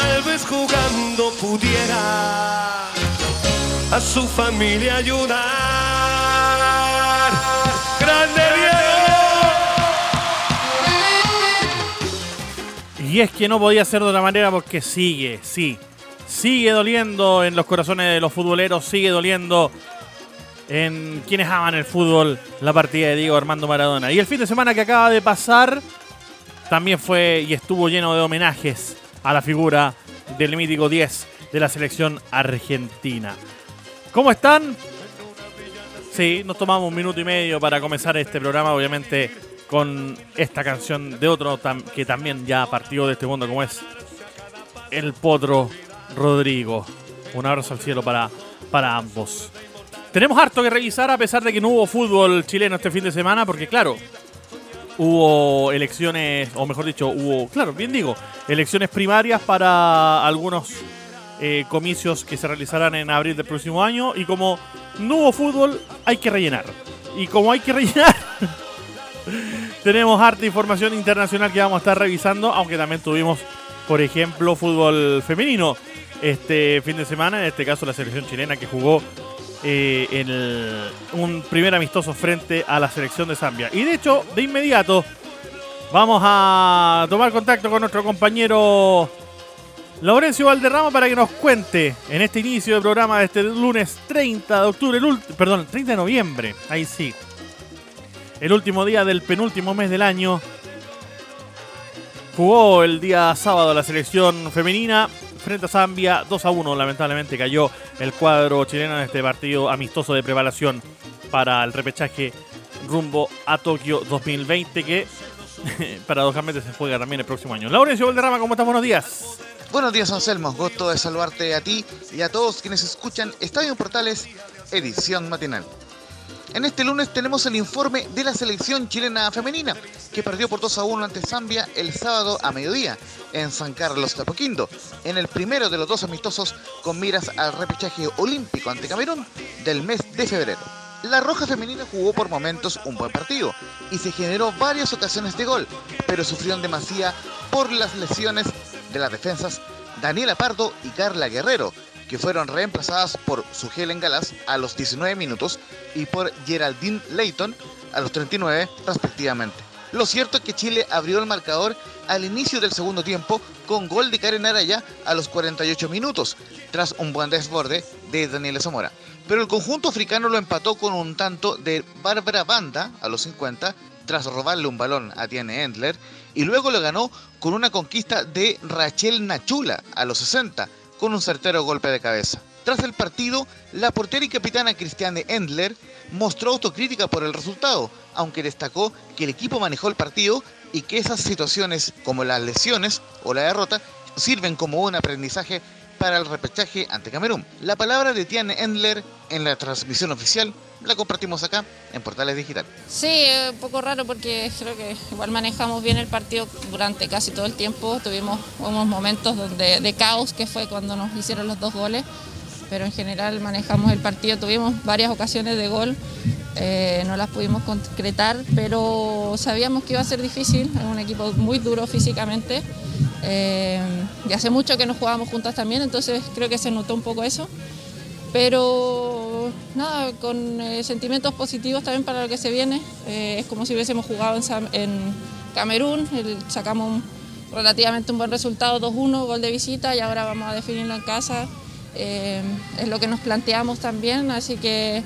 tal vez jugando pudiera a su familia ayudar. ¡Grande Diego! Y es que no podía ser de otra manera porque sigue, sí, sigue doliendo en los corazones de los futboleros, sigue doliendo en quienes aman el fútbol la partida de Diego Armando Maradona. Y el fin de semana que acaba de pasar también fue y estuvo lleno de homenajes a la figura del mítico 10 de la selección argentina. ¿Cómo están? Sí, nos tomamos un minuto y medio para comenzar este programa, obviamente con esta canción de otro que también ya partió de este mundo, como es El Potro Rodrigo. Un abrazo al cielo para, para ambos. Tenemos harto que revisar a pesar de que no hubo fútbol chileno este fin de semana, porque claro, hubo elecciones, o mejor dicho, hubo, claro, bien digo, elecciones primarias para algunos eh, comicios que se realizarán en abril del próximo año. Y como no hubo fútbol, hay que rellenar. Y como hay que rellenar, tenemos harta información internacional que vamos a estar revisando, aunque también tuvimos, por ejemplo, fútbol femenino este fin de semana, en este caso la selección chilena que jugó eh, en un primer amistoso frente a la selección de Zambia. Y de hecho, de inmediato, vamos a tomar contacto con nuestro compañero Laurencio Valderrama para que nos cuente en este inicio del programa de este lunes 30 de octubre, el perdón, 30 de noviembre, ahí sí, el último día del penúltimo mes del año. Jugó el día sábado la selección femenina frente a Zambia. 2 a 1, lamentablemente cayó el cuadro chileno en este partido amistoso de preparación para el repechaje rumbo a Tokio 2020 que paradójicamente se juega también el próximo año. Laurencio Valderrama, ¿cómo estás? Buenos días. Buenos días, Anselmo. Gusto de saludarte a ti y a todos quienes escuchan Estadio Portales, edición matinal. En este lunes tenemos el informe de la selección chilena femenina, que perdió por 2 a 1 ante Zambia el sábado a mediodía en San Carlos de en el primero de los dos amistosos con miras al repechaje olímpico ante Camerún del mes de febrero. La Roja Femenina jugó por momentos un buen partido y se generó varias ocasiones de gol, pero sufrieron demasiado por las lesiones de las defensas Daniela Pardo y Carla Guerrero, que fueron reemplazadas por Helen Galas a los 19 minutos y por Geraldine Leighton a los 39 respectivamente. Lo cierto es que Chile abrió el marcador al inicio del segundo tiempo con gol de Karen Araya a los 48 minutos, tras un buen desborde de Daniela Zamora. Pero el conjunto africano lo empató con un tanto de Bárbara Banda a los 50, tras robarle un balón a Tiane Endler, y luego lo ganó con una conquista de Rachel Nachula a los 60, con un certero golpe de cabeza. Tras el partido, la portera y capitana Cristiane Endler mostró autocrítica por el resultado, aunque destacó que el equipo manejó el partido y que esas situaciones como las lesiones o la derrota sirven como un aprendizaje para el repechaje ante Camerún. La palabra de Tiane Endler en la transmisión oficial la compartimos acá en Portales Digital. Sí, un poco raro porque creo que igual manejamos bien el partido durante casi todo el tiempo. Tuvimos unos momentos donde, de caos que fue cuando nos hicieron los dos goles, pero en general manejamos el partido. Tuvimos varias ocasiones de gol, eh, no las pudimos concretar, pero sabíamos que iba a ser difícil. Es un equipo muy duro físicamente. Eh, y hace mucho que nos jugábamos juntas también, entonces creo que se notó un poco eso. Pero nada, con eh, sentimientos positivos también para lo que se viene. Eh, es como si hubiésemos jugado en, Camerún, sacamos relativamente un buen resultado, 2-1, gol de visita y ahora vamos a definirlo en casa. Eh, es lo que nos planteamos también, así que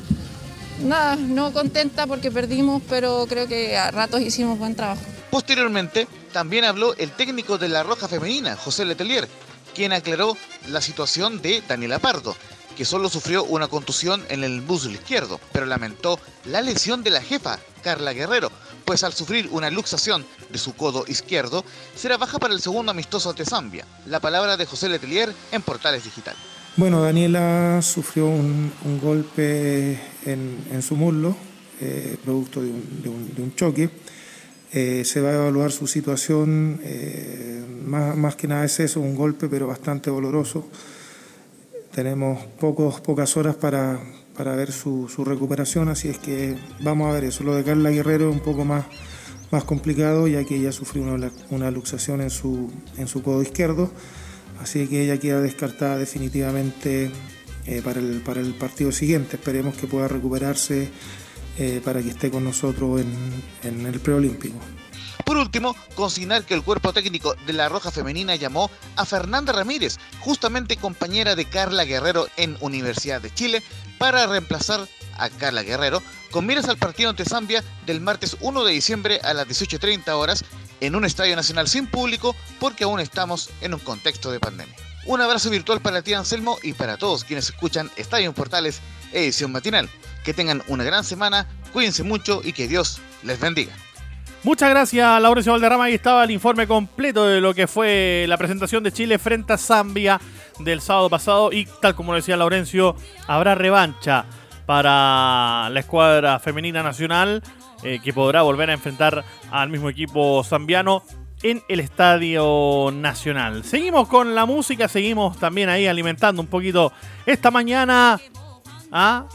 nada, no contenta porque perdimos, pero creo que a ratos hicimos buen trabajo. Posteriormente, también habló el técnico de la Roja Femenina, José Letelier, quien aclaró la situación de Daniela Pardo, que solo sufrió una contusión en el muslo izquierdo, pero lamentó la lesión de la jefa, Carla Guerrero, pues al sufrir una luxación de su codo izquierdo, será baja para el segundo amistoso ante Zambia. La palabra de José Letelier en Portales Digital. Bueno, Daniela sufrió un, golpe en, su muslo, eh, producto de un, choque. Eh, se va a evaluar su situación, eh, más, más, que nada es eso, un golpe, pero bastante doloroso tenemos pocos, pocas horas para, ver su, recuperación, así es que vamos a ver eso. Lo de Carla Guerrero es un poco más, más complicado, ya que ella sufrió una, luxación en su, en su codo izquierdo, así que ella queda descartada definitivamente eh, para, el, para el partido siguiente. Esperemos que pueda recuperarse eh, para que esté con nosotros en, en el preolímpico. Por último, consignar que el cuerpo técnico de la Roja Femenina llamó a Fernanda Ramírez, justamente compañera de Carla Guerrero en Universidad de Chile, para reemplazar a Carla Guerrero con miras al partido ante Zambia del martes 1 de diciembre a las 18.30 horas en un estadio nacional sin público porque aún estamos en un contexto de pandemia. Un abrazo virtual para ti Anselmo y para todos quienes escuchan Estadio Portales edición matinal. Que tengan una gran semana, cuídense mucho y que Dios les bendiga. Muchas gracias, Laurencio Valderrama. Ahí estaba el informe completo de lo que fue la presentación de Chile frente a Zambia del sábado pasado. Y tal como decía Laurencio, habrá revancha para la escuadra femenina nacional eh, que podrá volver a enfrentar al mismo equipo zambiano en el Estadio Nacional. Seguimos con la música, seguimos también ahí alimentando un poquito esta mañana a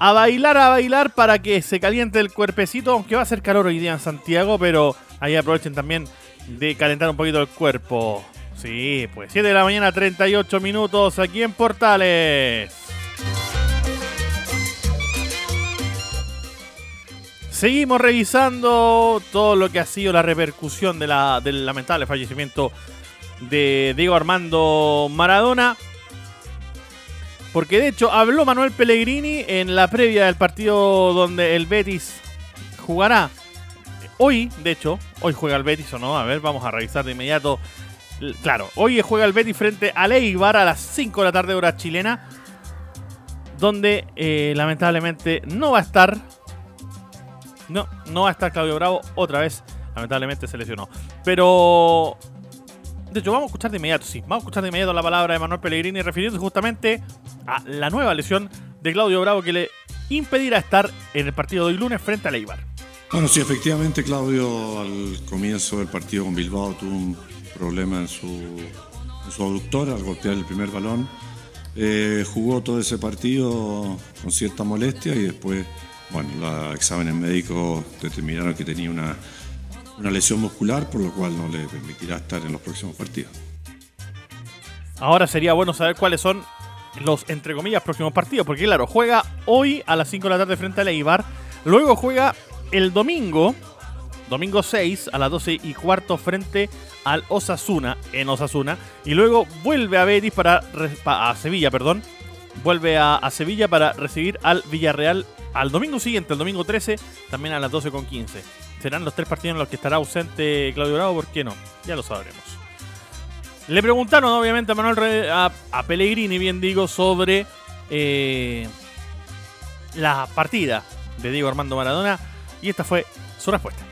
a bailar, a bailar para que se caliente el cuerpecito, aunque va a ser calor hoy día en Santiago, pero ahí aprovechen también de calentar un poquito el cuerpo. Sí, pues 7 de la mañana, 38 minutos aquí en Portales. Seguimos revisando todo lo que ha sido la repercusión del lamentable fallecimiento de Diego Armando Maradona. Porque de hecho habló Manuel Pellegrini en la previa del partido donde el Betis jugará. Hoy, de hecho, hoy juega el Betis o no, a ver, vamos a revisar de inmediato. Claro, hoy juega el Betis frente a Eibar a las 5 de la tarde hora chilena. Donde eh, lamentablemente no va a estar. No, no va a estar Claudio Bravo otra vez. Lamentablemente se lesionó. Pero de hecho, vamos a escuchar de inmediato, sí. Vamos a escuchar de inmediato la palabra de Manuel Pellegrini refiriéndose justamente a la nueva lesión de Claudio Bravo que le impedirá estar en el partido de hoy lunes frente a Leibar. Bueno, sí, efectivamente Claudio al comienzo del partido con Bilbao tuvo un problema en su, en su aductor al golpear el primer balón. Eh, jugó todo ese partido con cierta molestia y después, bueno, los exámenes médicos determinaron que tenía una una lesión muscular, por lo cual no le permitirá estar en los próximos partidos. Ahora sería bueno saber cuáles son los, entre comillas, próximos partidos, porque claro, juega hoy a las 5 de la tarde frente al Eibar, luego juega el domingo, domingo 6 a las 12 y cuarto frente al Osasuna, en Osasuna, y luego vuelve a Betis para, a Sevilla, perdón, vuelve a, Sevilla para recibir al Villarreal al domingo siguiente, el domingo 13, también a las 12 con 15 serán los tres partidos en los que estará ausente Claudio Bravo, ¿por qué no? Ya lo sabremos. Le preguntaron obviamente a Manuel a, Pellegrini, bien digo, sobre eh, la partida de Diego Armando Maradona y esta fue su respuesta.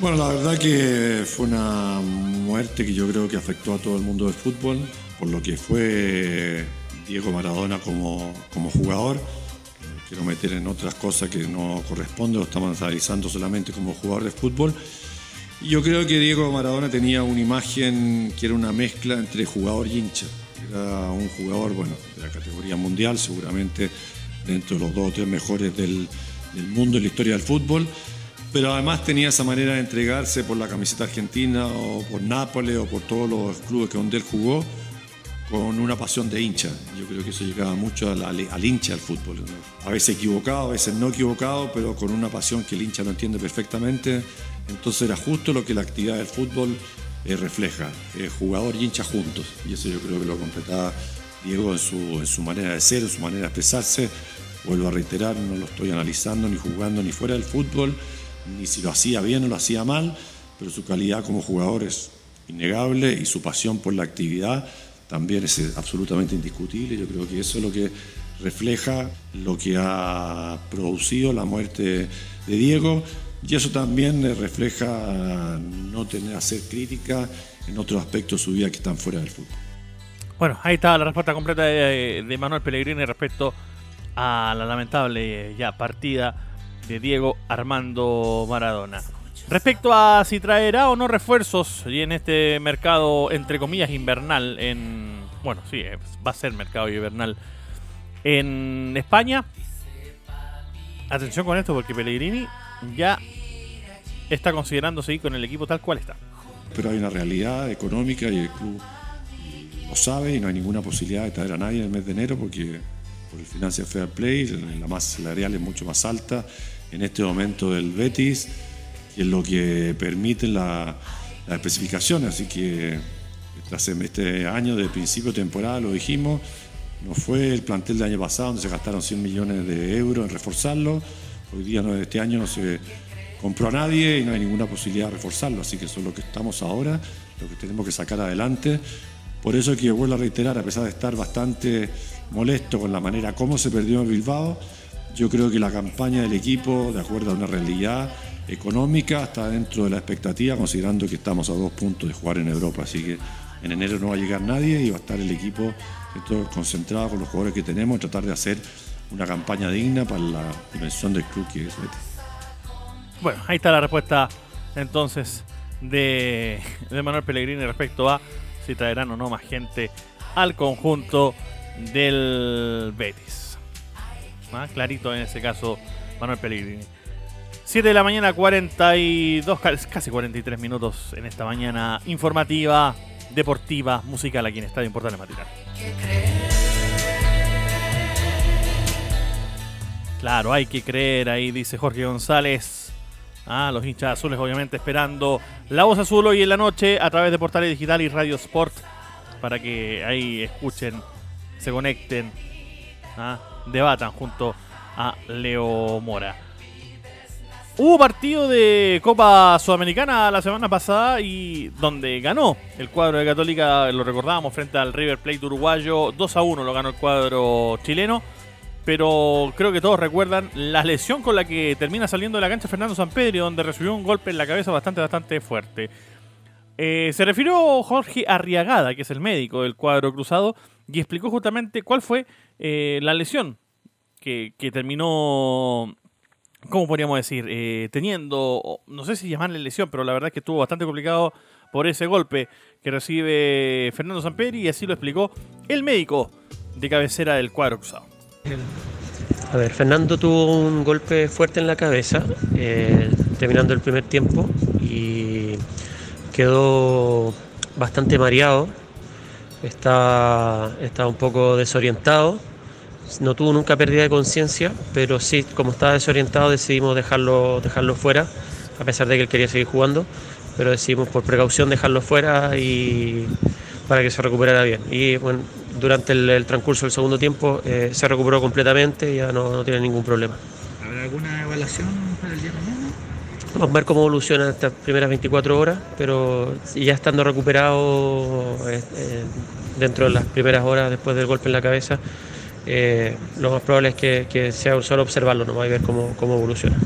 Bueno, la verdad que fue una muerte que yo creo que afectó a todo el mundo del fútbol, por lo que fue Diego Maradona como, como jugador quiero meter en otras cosas que no corresponden, lo estamos analizando solamente como jugador de fútbol. Yo creo que Diego Maradona tenía una imagen que era una mezcla entre jugador y hincha. Era un jugador, bueno, de la categoría mundial, seguramente dentro de los dos o tres mejores del, del mundo en la historia del fútbol pero además tenía esa manera de entregarse por la camiseta argentina o por Nápoles o por todos los clubes que donde él jugó con una pasión de hincha. Yo creo que eso llegaba mucho al, al hincha del fútbol. A veces equivocado, a veces no equivocado, pero con una pasión que el hincha lo entiende perfectamente. Entonces era justo lo que la actividad del fútbol eh, refleja, eh, jugador y hincha juntos. Y eso yo creo que lo completaba Diego en su, en su manera de ser, en su manera de expresarse. Vuelvo a reiterar, no lo estoy analizando ni jugando ni fuera del fútbol, ni si lo hacía bien o lo hacía mal, pero su calidad como jugador es innegable y su pasión por la actividad también es absolutamente indiscutible. Yo creo que eso es lo que refleja lo que ha producido la muerte de Diego y eso también refleja no tener hacer crítica en otros aspectos de su vida que están fuera del fútbol. Bueno, ahí está la respuesta completa de, Manuel Pellegrini respecto a la lamentable ya partida de Diego Armando Maradona. Respecto a si traerá o no refuerzos y en este mercado, entre comillas, invernal, en. Bueno, sí, va a ser mercado invernal en España. Atención con esto porque Pellegrini ya está considerando seguir con el equipo tal cual está. Pero hay una realidad económica y el club lo sabe y no hay ninguna posibilidad de traer a nadie en el mes de enero porque por el Financial Fair Play la masa salarial es mucho más alta en este momento del Betis que es lo que permite las especificaciones. Así que tras este año de principio de temporada, lo dijimos, no fue el plantel del año pasado donde se gastaron 100 millones de euros en reforzarlo. Hoy día no, este año no se compró a nadie y no hay ninguna posibilidad de reforzarlo. Así que eso es lo que estamos ahora, lo que tenemos que sacar adelante. Por eso es que vuelvo a reiterar, a pesar de estar bastante molesto con la manera como se perdió en Bilbao, yo creo que la campaña del equipo, de acuerdo a una realidad, económica está dentro de la expectativa, considerando que estamos a dos puntos de jugar en Europa. Así que en enero no va a llegar nadie y va a estar el equipo concentrado con los jugadores que tenemos, tratar de hacer una campaña digna para la dimensión del club que es Betis. Bueno, ahí está la respuesta entonces de, Manuel Pellegrini respecto a si traerán o no más gente al conjunto del Betis. Ah, clarito en ese caso Manuel Pellegrini. 7 de la mañana, 42, casi 43 minutos en esta mañana informativa, deportiva, musical aquí en Estadio Importante Matinal. Claro, hay que creer, ahí dice Jorge González. Ah, los hinchas azules obviamente esperando la voz azul hoy en la noche a través de Portales Digital y Radio Sport para que ahí escuchen, se conecten, ah, debatan junto a Leo Mora. Hubo partido de Copa Sudamericana la semana pasada y donde ganó el cuadro de Católica, lo recordábamos, frente al River Plate uruguayo, 2 a 1 lo ganó el cuadro chileno. Pero creo que todos recuerdan la lesión con la que termina saliendo de la cancha Fernando Sampedri, donde recibió un golpe en la cabeza bastante, bastante fuerte. Eh, se refirió Jorge Arriagada, que es el médico del cuadro cruzado, y explicó justamente cuál fue eh, la lesión que, terminó ¿cómo podríamos decir? Eh, teniendo, no sé si llamarle lesión, pero la verdad es que estuvo bastante complicado por ese golpe que recibe Fernando Samperi y así lo explicó el médico de cabecera del cuadro cruzado. A ver, Fernando tuvo un golpe fuerte en la cabeza eh, terminando el primer tiempo y quedó bastante mareado, está, está un poco desorientado. No tuvo nunca pérdida de conciencia, pero sí, como estaba desorientado, decidimos dejarlo, dejarlo fuera, a pesar de que él quería seguir jugando, pero decidimos por precaución dejarlo fuera y para que se recuperara bien. Y bueno, durante el, transcurso del segundo tiempo eh, se recuperó completamente y ya no, tiene ningún problema. ¿Habrá alguna evaluación para el día de mañana? Vamos a ver cómo evoluciona estas primeras 24 horas, pero ya estando recuperado eh, eh, dentro de las primeras horas después del golpe en la cabeza, eh, lo más probable es que, sea solo observarlo no va a ver cómo, cómo evoluciona.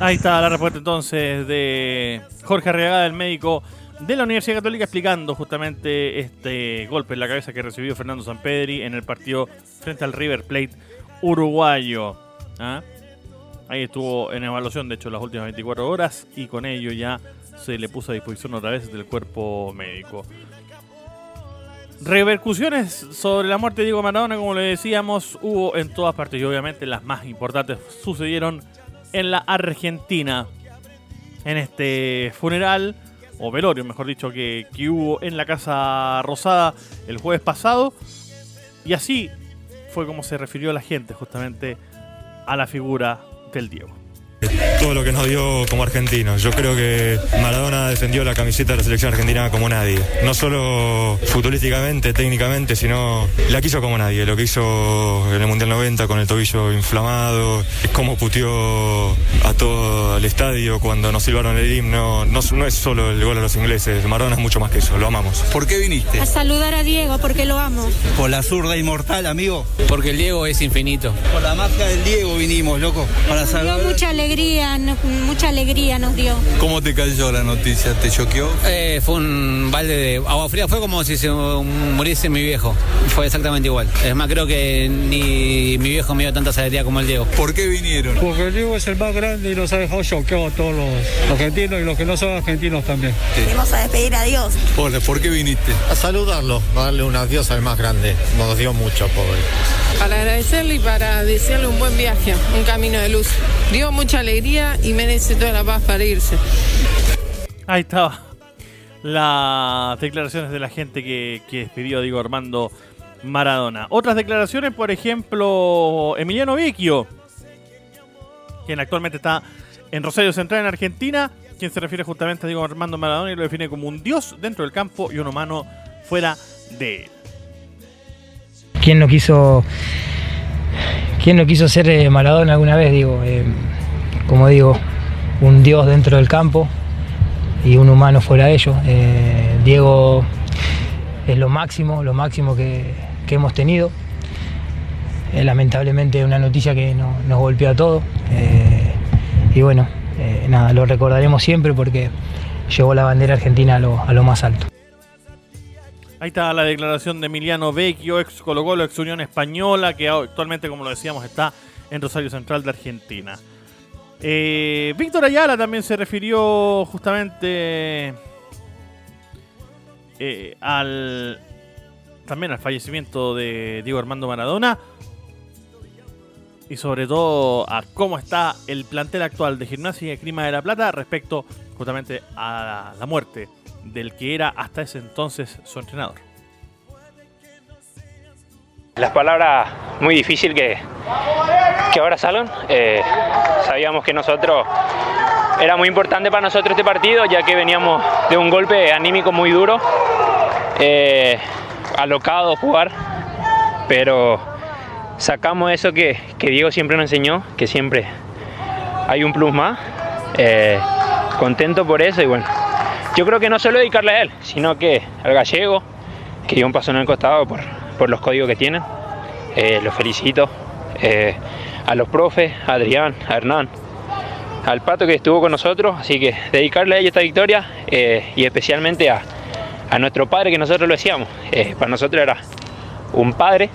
Ahí está la respuesta entonces de Jorge Arriagada, el médico de la Universidad Católica, explicando justamente este golpe en la cabeza que recibió Fernando Sampedri en el partido frente al River Plate uruguayo. ¿ah? Ahí estuvo en evaluación, de hecho, las últimas 24 horas y con ello ya se le puso a disposición otra vez del cuerpo médico. Repercusiones sobre la muerte de Diego Maradona, como le decíamos, hubo en todas partes y obviamente las más importantes sucedieron en la Argentina. En este funeral o velorio, mejor dicho, que, que hubo en la Casa Rosada el jueves pasado. Y así fue como se refirió la gente justamente a la figura del Diego todo lo que nos dio como argentinos. Yo creo que Maradona defendió la camiseta de la selección argentina como nadie. No solo futbolísticamente, técnicamente, sino la quiso como nadie. Lo que hizo en el Mundial 90 con el tobillo inflamado, cómo puteó a todo el estadio cuando nos silbaron el himno. No, no es solo el gol a los ingleses, Maradona es mucho más que eso, lo amamos. ¿Por qué viniste? A saludar a Diego, porque lo amo. Por la zurda inmortal, amigo. Porque el Diego es infinito. Por la magia del Diego vinimos, loco. Para saludar. mucha alegría mucha alegría nos dio. ¿Cómo te cayó la noticia? ¿Te choqueó? Eh, fue un balde de agua fría, fue como si se muriese mi viejo. Fue exactamente igual. Es más, creo que ni mi viejo me dio tanta alegría como el Diego. ¿Por qué vinieron? Porque el Diego es el más grande y nos ha dejado choqueados a todos los argentinos y los que no son argentinos también. Venimos a despedir a Dios. ¿Por qué viniste? A saludarlo, a darle un adiós al más grande. Nos dio mucho, pobre. Para agradecerle y para desearle un buen viaje, un camino de luz. Dio mucha alegría y merece toda la paz para irse. Ahí estaba las declaraciones de la gente que, que despidió a Diego Armando Maradona. Otras declaraciones, por ejemplo, Emiliano Vecchio, quien actualmente está en Rosario Central en Argentina, quien se refiere justamente a Diego Armando Maradona y lo define como un dios dentro del campo y un humano fuera de él. ¿Quién no quiso, quién no quiso ser eh, Maradona alguna vez? Digo, eh, como digo, un dios dentro del campo y un humano fuera de ello. Eh, Diego es lo máximo, lo máximo que, hemos tenido. Eh, lamentablemente una noticia que nos golpeó a todos. Eh, y bueno, nada, lo recordaremos siempre porque llevó la bandera argentina lo, a lo más alto. Ahí está la declaración de Emiliano Vecchio, ex Colo Colo, ex Unión Española, que actualmente, como lo decíamos, está en Rosario Central de Argentina. Eh, Víctor Ayala también se refirió justamente eh, al también al fallecimiento de Diego Armando Maradona y sobre todo a cómo está el plantel actual de Gimnasia y Clima de la Plata respecto justamente a la muerte del que era hasta ese entonces su entrenador. Las palabras muy difíciles que, que ahora salen. Eh, sabíamos que nosotros era muy importante para nosotros este partido, ya que veníamos de un golpe anímico muy duro, eh, alocado jugar, pero sacamos eso que, Diego siempre nos enseñó, que siempre hay un plus más. Eh, contento por eso y bueno, yo creo que no solo dedicarle a él, sino que al gallego, que dio un paso en el costado por, por los códigos que tienen. Eh, los felicito. Eh, a los profes, a Adrián, a Hernán, al Pato que estuvo con nosotros, así que dedicarle a ellos esta victoria eh, y especialmente a, nuestro padre que nosotros lo decíamos. para nosotros era un padre,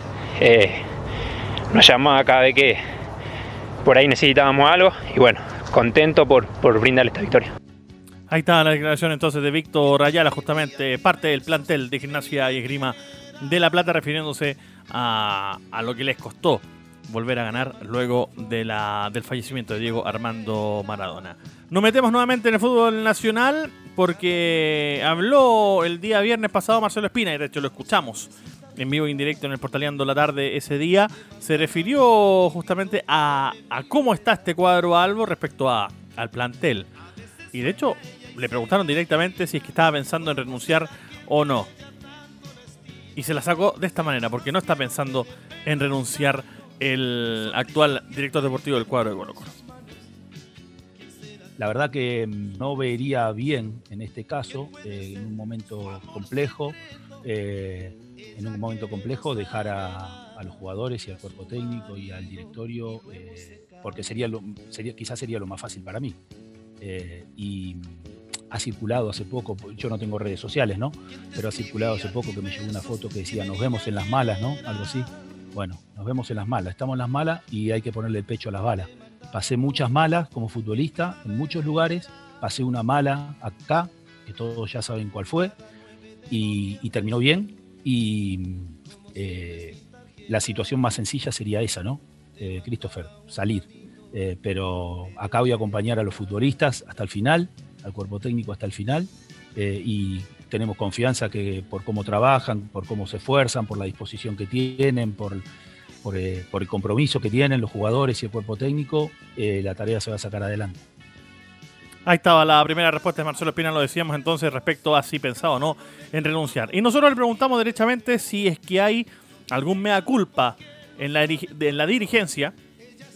nos llamaba cada vez que por ahí necesitábamos algo y bueno, contento por, por brindarle esta victoria. Ahí está la declaración entonces de Víctor Ayala, justamente parte del plantel de gimnasia y esgrima de La Plata, refiriéndose a, lo que les costó volver a ganar luego del fallecimiento de Diego Armando Maradona. Nos metemos nuevamente en el fútbol nacional porque habló el día viernes pasado Marcelo Espina, y de hecho lo escuchamos en vivo e indirecto en el Portaleando la tarde ese día. Se refirió justamente a, cómo está este cuadro Albo respecto al plantel. Y de hecho le preguntaron directamente si es que estaba pensando en renunciar o no y se la sacó de esta manera, porque no está pensando en renunciar el actual director deportivo del cuadro de Colo. La verdad que no vería bien en este caso, eh, en un momento complejo, eh, en un momento complejo dejar a, los jugadores y al cuerpo técnico y al directorio, eh, porque sería, lo, sería quizás sería lo más fácil para mí. y ha circulado hace poco, yo no tengo redes sociales, ¿no? Pero ha circulado hace poco que me llegó una foto que decía, nos vemos en las malas, ¿no? Algo así. Bueno, nos vemos en las malas, estamos en las malas y hay que ponerle el pecho a las balas. Pasé muchas malas como futbolista en muchos lugares, pasé una mala acá, que todos ya saben cuál fue, y, terminó bien. Y eh, la situación más sencilla sería esa, ¿no? Eh, Christopher, salir. Eh, pero acá voy a acompañar a los futbolistas hasta el final al cuerpo técnico hasta el final eh, y tenemos confianza que por cómo trabajan, por cómo se esfuerzan, por la disposición que tienen, por, por, eh, el compromiso que tienen los jugadores y el cuerpo técnico, eh, la tarea se va a sacar adelante. Ahí estaba la primera respuesta de Marcelo Espina, lo decíamos entonces respecto a si pensaba o no en renunciar. Y nosotros le preguntamos derechamente si es que hay algún mea culpa en la, en la dirigencia,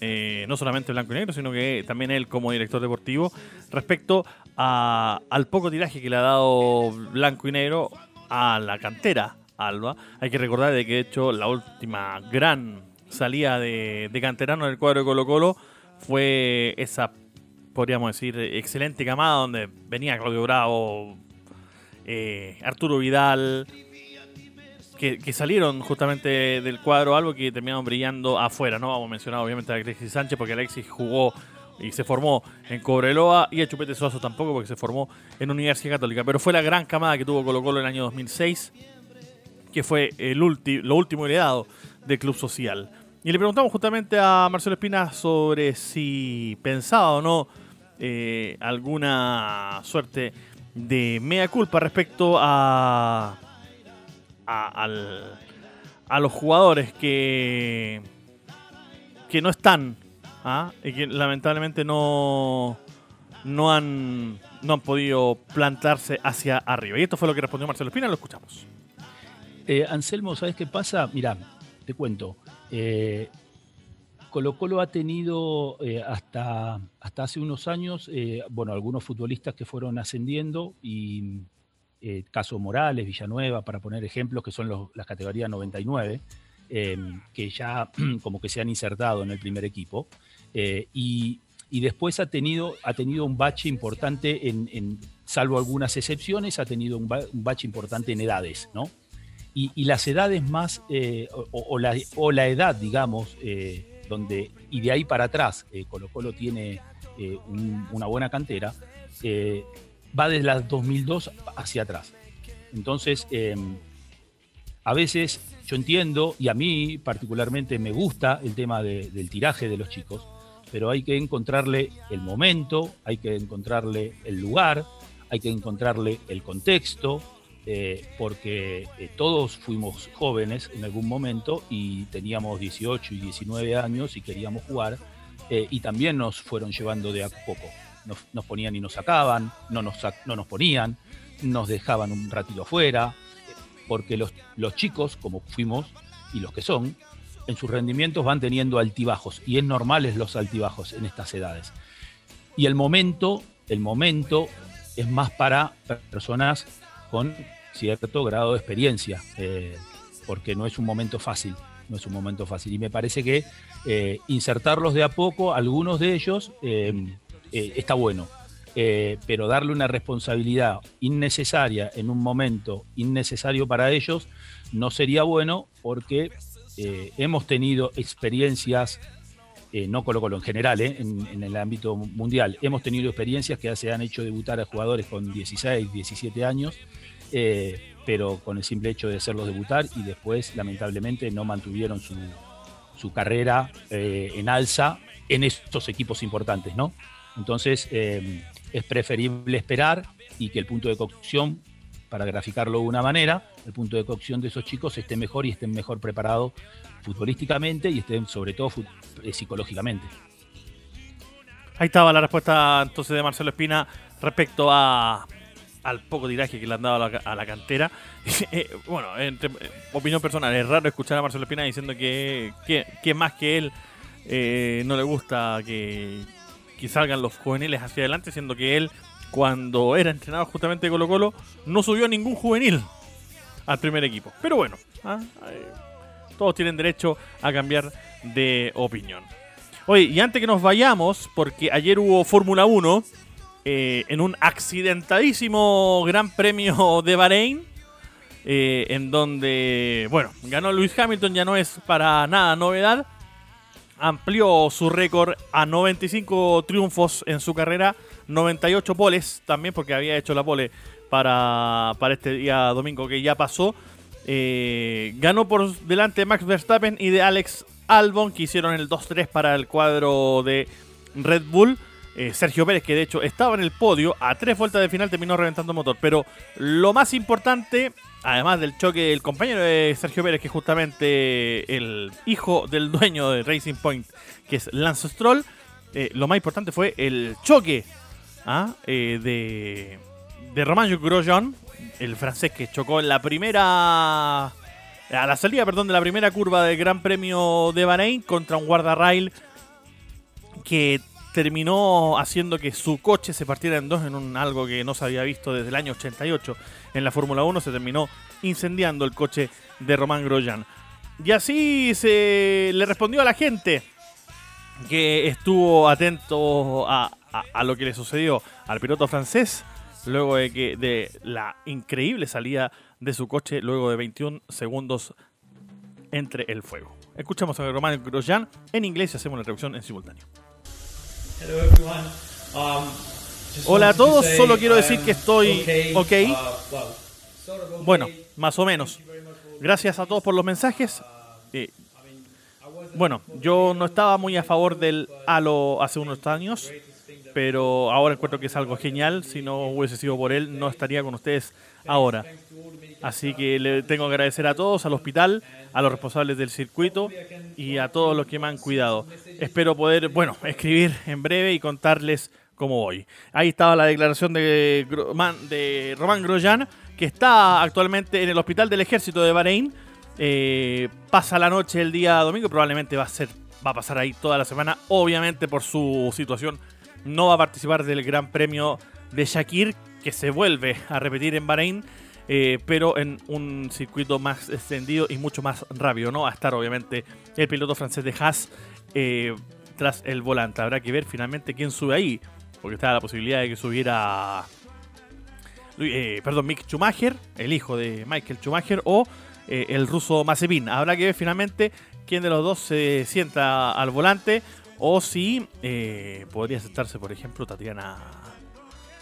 eh, no solamente blanco y negro, sino que también él como director deportivo, respecto a- al poco tiraje que le ha dado blanco y negro a la cantera Alba. Hay que recordar de que de hecho la última gran salida de, de canterano del cuadro de Colo Colo fue esa, podríamos decir, excelente camada donde venía Claudio Bravo, eh, Arturo Vidal, que, salieron justamente del cuadro algo que terminaron brillando afuera. No vamos a mencionar obviamente a Alexis Sánchez porque Alexis jugó y se formó en Cobreloa y a Chupete Suazo tampoco porque se formó en Universidad Católica. Pero fue la gran camada que tuvo Colo Colo en el año 2006 que fue el lo último heredado del Club Social. Y le preguntamos justamente a Marcelo Espina sobre si pensaba o no eh, alguna suerte de mea culpa respecto a, a, al- a los jugadores que, que no están ¿ah? y que lamentablemente no, no, han, no han podido plantarse hacia arriba. Y esto fue lo que respondió Marcelo Espina, lo escuchamos. Eh, Anselmo, ¿sabes qué pasa? Mira, te cuento. Eh, Colo Colo ha tenido eh, hasta, hasta hace unos años, bueno, algunos futbolistas que fueron ascendiendo y eh, caso Morales, Villanueva, para poner ejemplos, que son las categorías 99, eh, que ya como que se han insertado en el primer equipo. Eh, y, y después ha tenido, ha tenido un bache importante, en, salvo algunas excepciones, ha tenido un, ba- bache importante en edades, ¿no? Y, las edades más, eh, o, la, o la edad, digamos, donde, y de ahí para atrás, Colo Colo tiene un- una buena cantera, va desde las 2002 hacia atrás. Entonces, eh, a veces yo entiendo, y a mí particularmente me gusta el tema de- del tiraje de los chicos, pero hay que encontrarle el momento, hay que encontrarle el lugar, hay que encontrarle el contexto, eh, porque eh, todos fuimos jóvenes en algún momento y teníamos 18 y 19 años y queríamos jugar, eh, y también nos fueron llevando de a poco. Nos, ponían y nos sacaban, no nos, no nos ponían, nos dejaban un ratito afuera, porque los, los chicos, como fuimos y los que son, en sus rendimientos van teniendo altibajos, y es normal es los altibajos en estas edades. Y el momento, el momento es más para personas con cierto grado de experiencia, eh, porque no es un momento fácil, no es un momento fácil. Y me parece que eh, insertarlos de a poco, algunos de ellos, eh, eh, está bueno. Eh, pero darle una responsabilidad innecesaria en un momento innecesario para ellos no sería bueno porque eh, hemos tenido experiencias, no Colo en general, en, en el ámbito mundial, hemos tenido experiencias que se han hecho debutar a jugadores con 16, 17 años, pero con el simple hecho de hacerlos debutar y después lamentablemente no mantuvieron su, su carrera en alza en estos equipos importantes, ¿no? Entonces eh, es preferible esperar y que el punto de cocción, para graficarlo de una manera, el punto de cocción de esos chicos esté mejor y estén mejor preparados futbolísticamente y estén sobre todo eh, psicológicamente. Ahí estaba la respuesta entonces de Marcelo Espina respecto a al poco tiraje que le han dado a la, a la cantera. Eh, bueno, entre, eh, opinión personal, es raro escuchar a Marcelo Espina diciendo que, que, más que él no le gusta que, que salgan los juveniles hacia adelante, siendo que él, cuando era entrenador justamente de Colo Colo, no subió a ningún juvenil al primer equipo. Pero bueno, ah, todos tienen derecho a cambiar de opinión. Oye, y antes que nos vayamos, porque ayer hubo Fórmula 1 eh, en un accidentadísimo Gran Premio de Bahrein, eh, en donde, bueno, ganó Lewis Hamilton, ya no es para nada novedad. Amplió su récord a 95 triunfos en su carrera, 98 poles también, porque había hecho la pole para, para este día domingo que ya pasó. Eh, ganó por delante de Max Verstappen y de Alex Albon, que hicieron el 2-3 para el cuadro de Red Bull. eh, Sergio Pérez, que de hecho estaba en el podio, a tres vueltas de final terminó reventando motor. Pero lo más importante, además del choque del compañero de Sergio Pérez, que es justamente el hijo del dueño de Racing Point, que es Lance Stroll, eh, lo más importante fue el choque ¿ah? eh, de, de Romain Grosjean, el francés que chocó en la primera. A la salida, perdón, de la primera curva del Gran Premio de Bahrein contra un guardarrail que terminó haciendo que su coche se partiera en dos en un algo que no se había visto desde el año 88 en la Fórmula 1. Se terminó incendiando el coche de Román Grosjean. Y así se le respondió a la gente que estuvo atento a, a- lo que le sucedió al piloto francés luego de que de la increíble salida de su coche luego de 21 segundos entre el fuego. Escuchamos a Román Grosjean en inglés y hacemos la traducción en simultáneo. Hola a todos, solo quiero decir I'm que estoy ok. uh, okay. Bueno, más o menos. Gracias a todos por los mensajes. Eh, bueno, yo no estaba muy a favor del Halo hace unos años, pero ahora encuentro que es algo genial. Si no hubiese sido por él, no estaría con ustedes ahora. Así que le tengo que agradecer a todos, al hospital, a los responsables del circuito y a todos los que me han cuidado. Espero poder, bueno, escribir en breve y contarles cómo voy. Ahí estaba la declaración de, Román Grosjean, que está actualmente en el hospital del ejército de Bahrein. Eh, pasa la noche el día domingo, probablemente va a ser, va a pasar ahí toda la semana. Obviamente por su situación no va a participar del Gran Premio de Shakir, que se vuelve a repetir en Bahrein, eh, pero en un circuito más extendido y mucho más rápido. No a estar obviamente el piloto francés de Haas eh, tras el volante. Habrá que ver finalmente quién sube ahí, porque está la posibilidad de que subiera eh, perdón, Mick Schumacher, el hijo de Michael Schumacher, o el ruso Mazepin. Habrá que ver finalmente quién de los dos se sienta al volante, o si podría sentarse, por ejemplo, Tatiana,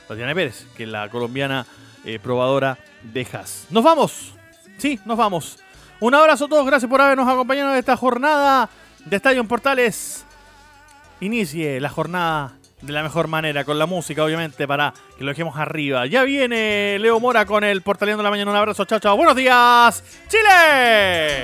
Tatiana Pérez, que es la colombiana eh, probadora de Haas. ¡Nos vamos! Sí, nos vamos. Un abrazo a todos, gracias por habernos acompañado en esta jornada de Estadio en Portales. Inicie la jornada de la mejor manera, con la música, obviamente, para que lo dejemos arriba. Ya viene Leo Mora con el Portaleando de la Mañana. Un abrazo, chao, chao. Buenos días, Chile.